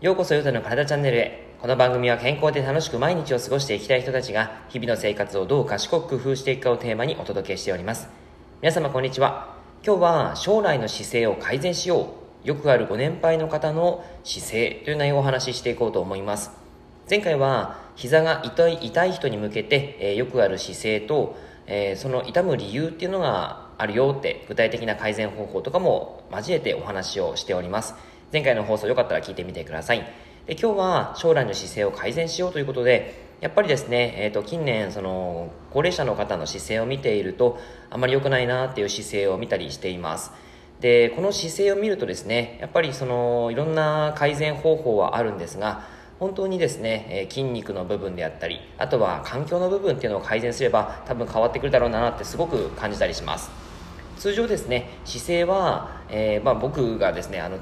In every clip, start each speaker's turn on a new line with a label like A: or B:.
A: ようこそヨタの体チャンネルへ。この番組は健康で楽しく毎日を過ごしていきたい人たちが日々の生活をどう賢く工夫していくかをテーマにお届けしております。皆様こんにちは。今日は将来の姿勢を改善しよう。よくあるご年配の方の姿勢という内容をお話ししていこうと思います。前回は膝が痛い痛い人に向けて、えー、よくある姿勢と、えー、その痛む理由っていうのがあるよって具体的な改善方法とかも交えてお話をしております前回の放送よかったら聞いてみてください。で今日は将来の姿勢を改善しようということで、やっぱりですね、えっ、ー、と、近年、その、高齢者の方の姿勢を見ていると、あまり良くないなっていう姿勢を見たりしています。で、この姿勢を見るとですね、やっぱりその、いろんな改善方法はあるんですが、本当にですね、え筋肉の部分であったり、あとは環境の部分っていうのを改善すれば、多分変わってくるだろうなってすごく感じたりします。通常ですね、姿勢は、えー、まあ、僕がですね、あの、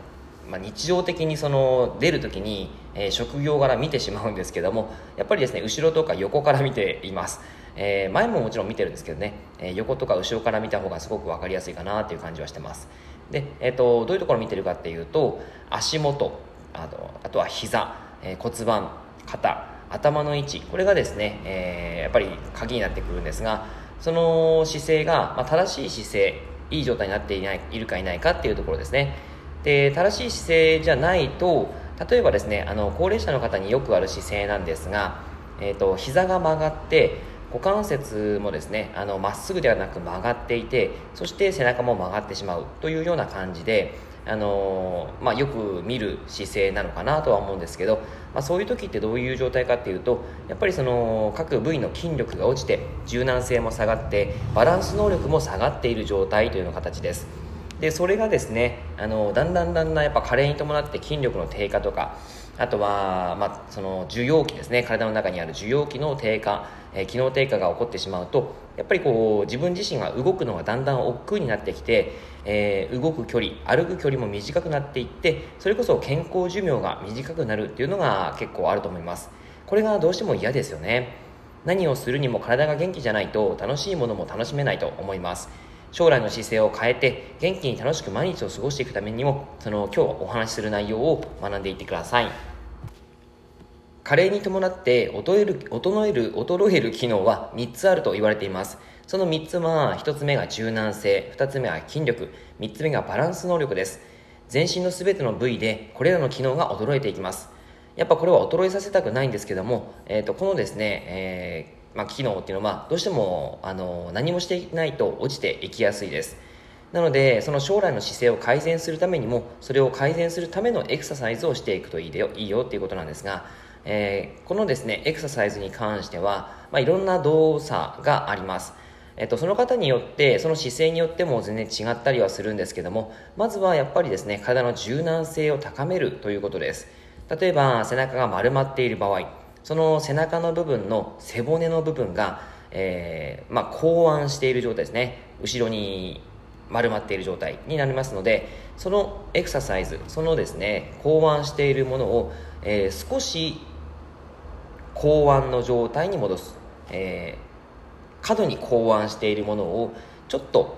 A: まあ、日常的にその出る時に、えー、職業柄見てしまうんですけどもやっぱりですね後ろとか横から見ています、えー、前ももちろん見てるんですけどね、え、横とか後ろから見た方がすごく分かりやすいかなっていう感じはしてます。で、えーと、どういうところを見てるかっていうと足元あとあとは膝、え骨盤肩頭の位置これがですね、えやっぱり鍵になってくるんですがその姿勢が、まあ、正しい姿勢いい状態になっていないいるかいないかっていうところですね。で正しい姿勢じゃないと例えばですねあの高齢者の方によくある姿勢なんですが、えーと、膝が曲がって股関節もですねあのまっすぐではなく曲がっていてそして背中も曲がってしまうというような感じであのまあ、よく見る姿勢なのかなとは思うんですけど、まあ、そういう時ってどういう状態かっていうとやっぱりその各部位の筋力が落ちて柔軟性も下がってバランス能力も下がっている状態というような形です。でそれがですねあのだんだんだんだんやっぱ加齢に伴って筋力の低下とかあとは、まあ、その受容器ですね。体の中にある受容器の低下、え、機能低下が起こってしまうとやっぱりこう自分自身が動くのがだんだん億劫になってきて、えー、動く距離歩く距離も短くなっていってそれこそ健康寿命が短くなるっていうのが結構あると思います。これがどうしても嫌ですよね。何をするにも体が元気じゃないと楽しいものも楽しめないと思います。将来の姿勢を変えて元気に楽しく毎日を過ごしていくためにもその今日お話しする内容を学んでいってください。加齢に伴って衰える衰える衰える機能は3つあると言われています。その3つは1つ目が柔軟性2つ目は筋力3つ目がバランス能力です。全身の全ての部位でこれらの機能が衰えていきます。やっぱこれは衰えさせたくないんですけども、えーと、このですね、えーまあ、機能っていうのはどうしてもあの何もしていないと落ちていきやすいです。なのでその将来の姿勢を改善するためにもそれを改善するためのエクササイズをしていくといいよいいよっていうことなんですが、えー、このですねエクササイズに関しては、まあ、いろんな動作があります。えっと、その方によってその姿勢によっても全然違ったりはするんですけどもまずはやっぱりですね体の柔軟性を高めるということです。例えば背中が丸まっている場合その背中の部分の背骨の部分が、えー、まあ、後腕している状態ですね。後ろに丸まっている状態になりますのでそのエクササイズそのですね後腕しているものを、えー、少し後腕の状態に戻す、えー、過度に後腕しているものをちょっと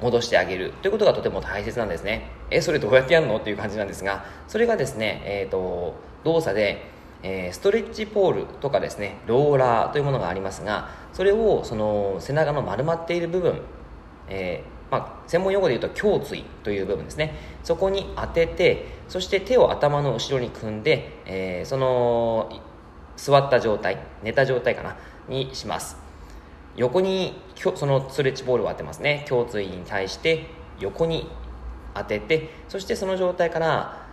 A: 戻してあげる。ということがとても大切なんですね。えそれどうやってやるの？っていう感じなんですがそれがですね、えーと動作でえー、ストレッチポールとかですねローラーというものがありますがそれをその背中の丸まっている部分、えー、まあ、専門用語で言うと胸椎という部分ですね。そこに当ててそして手を頭の後ろに組んで、えー、その座った状態寝た状態かなにします。横にそのストレッチボールを当てますね。胸椎に対して横に当ててそしてその状態から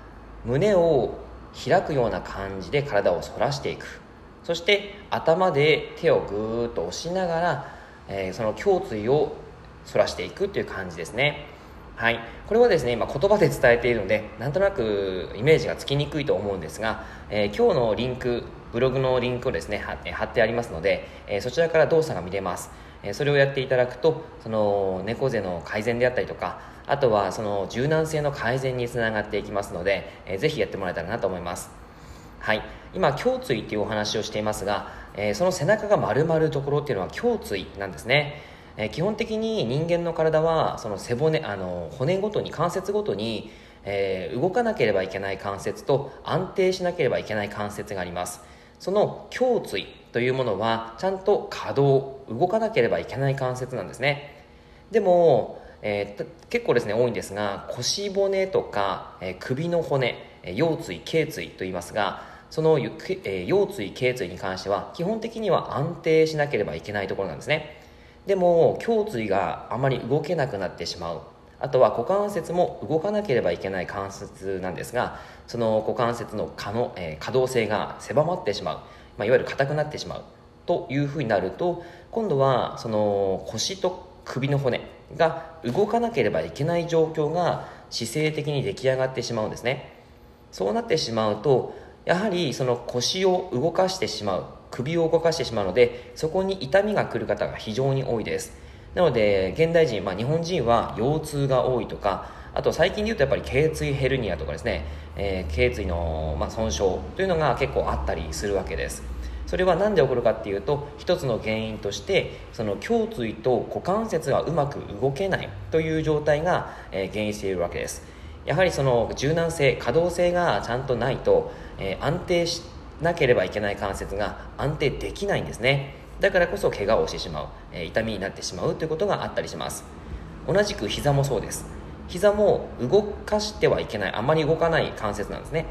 A: 胸を開くような感じで体を反らしていく。そして頭で手をぐーっと押しながら、えー、その胸椎を反らしていくという感じですね。はい。これはですね今言葉で伝えているのでなんとなくイメージがつきにくいと思うんですが、えー、今日のリンクブログのリンクをですね貼ってありますので、えー、そちらから動作が見れます。それをやっていただくとその猫背の改善であったりとかあとはその柔軟性の改善につながっていきますので、えー、ぜひやってもらえたらなと思います。はい。今胸椎っていうお話をしていますが、えー、その背中が丸まるところっていうのは胸椎なんですね。えー、基本的に人間の体はその背骨あの骨ごとに関節ごとに、えー、動かなければいけない関節と安定しなければいけない関節があります。その胸椎というものはちゃんと可動動かなければいけない関節なんですね。でも、えー、結構ですね多いんですが腰骨とか、え、首の骨腰椎頸椎と言いますがその、え、腰椎頸椎に関しては基本的には安定しなければいけないところなんですね。でも胸椎があまり動けなくなってしまう。あとは股関節も動かなければいけない関節なんですがその股関節の可の、えー、可動性が狭まってしまう、まあ、いわゆる硬くなってしまう。というふうになると今度はその腰と首の骨が動かなければいけない状況が姿勢的に出来上がってしまうんですね。そうなってしまうとやはりその腰を動かしてしまう。首を動かしてしまうのでそこに痛みが来る方が非常に多いです。なので現代人、まあ、日本人は腰痛が多いとかあと最近で言うとやっぱり頸椎ヘルニアとかですね、えー、頸椎の、まあ、損傷というのが結構あったりするわけです。それは何で起こるかっていうと一つの原因としてその胸椎と股関節がうまく動けないという状態が、えー、原因しているわけです。やはりその柔軟性可動性がちゃんとないと、えー、安定してなければいけない関節が安定できないんですね。だからこそ怪我をしてしまう、え、痛みになってしまうということがあったりします。同じく膝もそうです。膝も動かしてはいけないあまり動かない関節なんですね、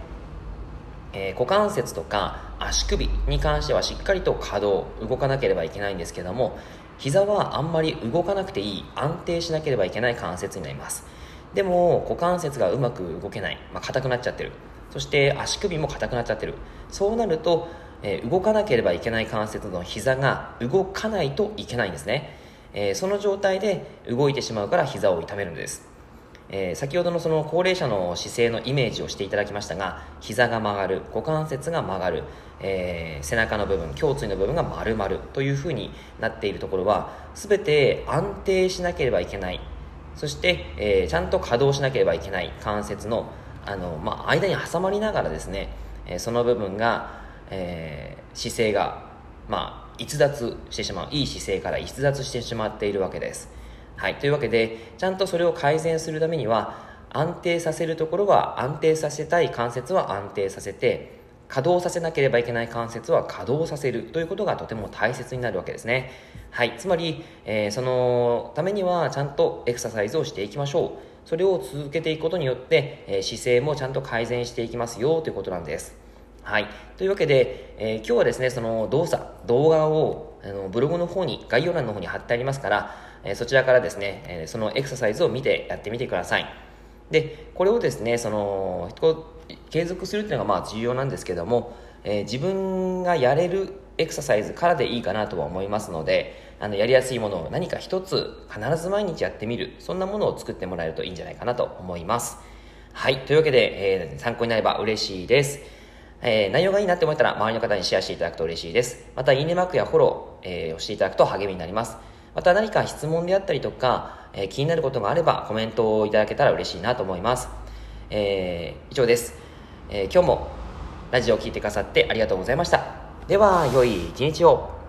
A: えー、股関節とか足首に関してはしっかりと可動動かなければいけないんですけども膝はあんまり動かなくていい安定しなければいけない関節になります。でも股関節がうまく動けない、まあ、硬くなっちゃってる。そして足首も硬くなっちゃってる。そうなると、えー、動かなければいけない関節の膝が動かないといけないんですね、えー、その状態で動いてしまうから膝を痛めるんです。えー、先ほどのその高齢者の姿勢のイメージをしていただきましたが膝が曲がる股関節が曲がる、えー、背中の部分胸椎の部分が丸々というふうになっているところは全て安定しなければいけない。そして、えー、ちゃんと稼働しなければいけない関節のあの、まあ、間に挟まりながらですね、え、その部分が、えー、姿勢が、まあ、逸脱してしまういい姿勢から逸脱してしまっているわけです、はい、というわけでちゃんとそれを改善するためには安定させるところは安定させたい関節は安定させて稼働させなければいけない関節は稼働させるということがとても大切になるわけですね。はい。つまり、えー、そのためにはちゃんとエクササイズをしていきましょう。それを続けていくことによって、え、姿勢もちゃんと改善していきますよということなんです。はい。というわけで、えー、今日はですね、その動作、動画をあのブログの方に、概要欄の方に貼ってありますから、えそちらからですね、えそのエクササイズを見てやってみてください。で、これをですね、その、継続するっていうのがまあ重要なんですけども、え、自分がやれるエクササイズからでいいかなとは思いますのであのやりやすいものを何か一つ必ず毎日やってみるそんなものを作ってもらえるといいんじゃないかなと思いますはいというわけで、えー、参考になれば嬉しいですえー、内容がいいなって思ったら周りの方にシェアしていただくと嬉しいです。また、いいねマークやフォロー、えー、をしていただくと励みになります。また何か質問であったりとか、えー、気になることがあればコメントをいただけたら嬉しいなと思います。えー、以上です。えー、今日もラジオを聴いてくださってありがとうございました。では、良い一日を。